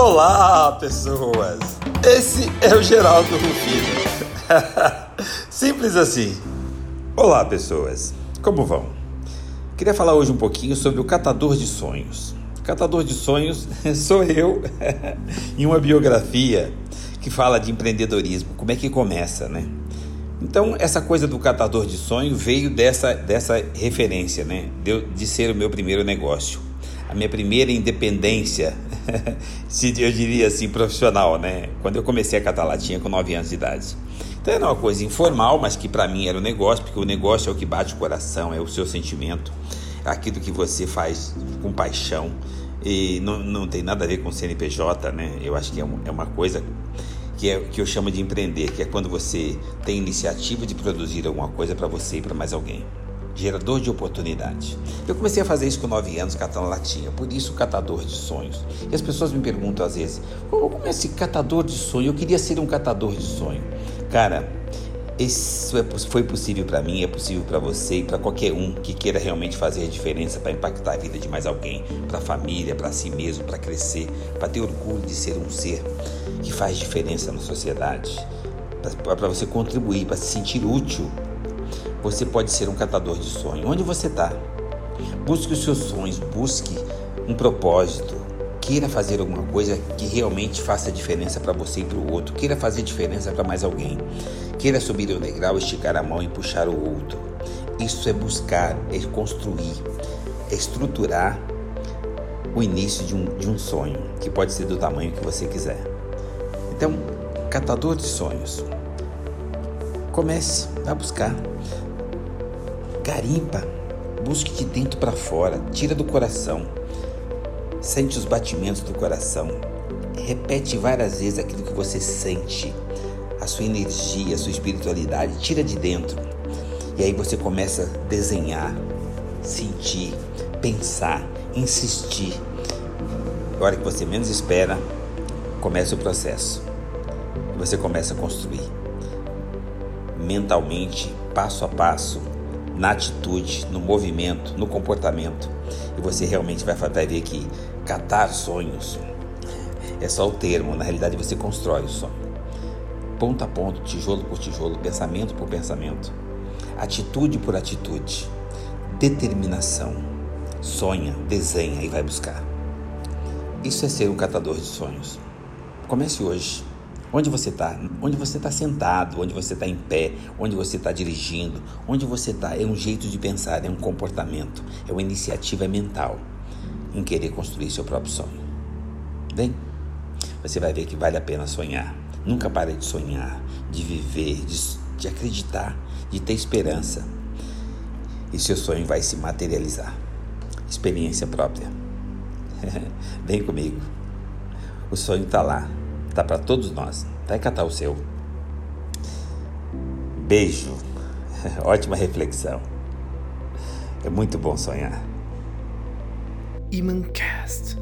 Olá, pessoas! Esse é o Geraldo Rufino. Simples assim. Olá, pessoas. Como vão? Queria falar hoje um pouquinho sobre o catador de sonhos. Catador de sonhos sou eu em uma biografia que fala de empreendedorismo. Como é que começa, né? Então, essa coisa do catador de sonho veio dessa, dessa referência, né? De, de ser o meu primeiro negócio. A minha primeira independência, eu diria assim, profissional, né? Quando eu comecei a catar latinha com 9 anos de idade. Então era uma coisa informal, mas que para mim era um negócio, porque o negócio é o que bate o coração, é o seu sentimento, é aquilo que você faz com paixão. E não, não tem nada a ver com CNPJ, né? Eu acho que é, é uma coisa que, é, que eu chamo de empreender, que é quando você tem iniciativa de produzir alguma coisa para você e para mais alguém. Gerador de oportunidade. Eu comecei a fazer isso com 9 anos, catando latinha, por isso catador de sonhos. E as pessoas me perguntam às vezes, como é esse catador de sonho? Eu queria ser um catador de sonho. Cara, isso é, foi possível para mim, é possível para você e para qualquer um que queira realmente fazer a diferença para impactar a vida de mais alguém, para a família, para si mesmo, para crescer, para ter orgulho de ser um ser que faz diferença na sociedade, para você contribuir, para se sentir útil. Você pode ser um catador de sonhos. Onde você está? Busque os seus sonhos, busque um propósito, queira fazer alguma coisa que realmente faça diferença para você e para o outro, queira fazer diferença para mais alguém. Queira subir o degrau, esticar a mão e puxar o outro. Isso é buscar, é construir, é estruturar o início de um, de um sonho, que pode ser do tamanho que você quiser. Então, catador de sonhos. Comece a buscar. Garimpa. Busque de dentro para fora. Tira do coração. Sente os batimentos do coração. Repete várias vezes aquilo que você sente a sua energia, a sua espiritualidade, tira de dentro. E aí você começa a desenhar, sentir, pensar, insistir. A hora que você menos espera, começa o processo. Você começa a construir. Mentalmente, passo a passo, na atitude, no movimento, no comportamento. E você realmente vai, vai ver que catar sonhos é só o termo, na realidade você constrói o sonho ponto a ponto, tijolo por tijolo, pensamento por pensamento, atitude por atitude, determinação. Sonha, desenha e vai buscar. Isso é ser um catador de sonhos. Comece hoje. Onde você está? Onde você está sentado? Onde você está em pé? Onde você está dirigindo? Onde você está? É um jeito de pensar, é um comportamento, é uma iniciativa mental em querer construir seu próprio sonho. Bem, você vai ver que vale a pena sonhar. Nunca pare de sonhar, de viver, de, de acreditar, de ter esperança. E seu sonho vai se materializar. Experiência própria. Vem comigo. O sonho está lá, está para todos nós. Vai catar o seu. Beijo. Ótima reflexão. É muito bom sonhar. Imancast.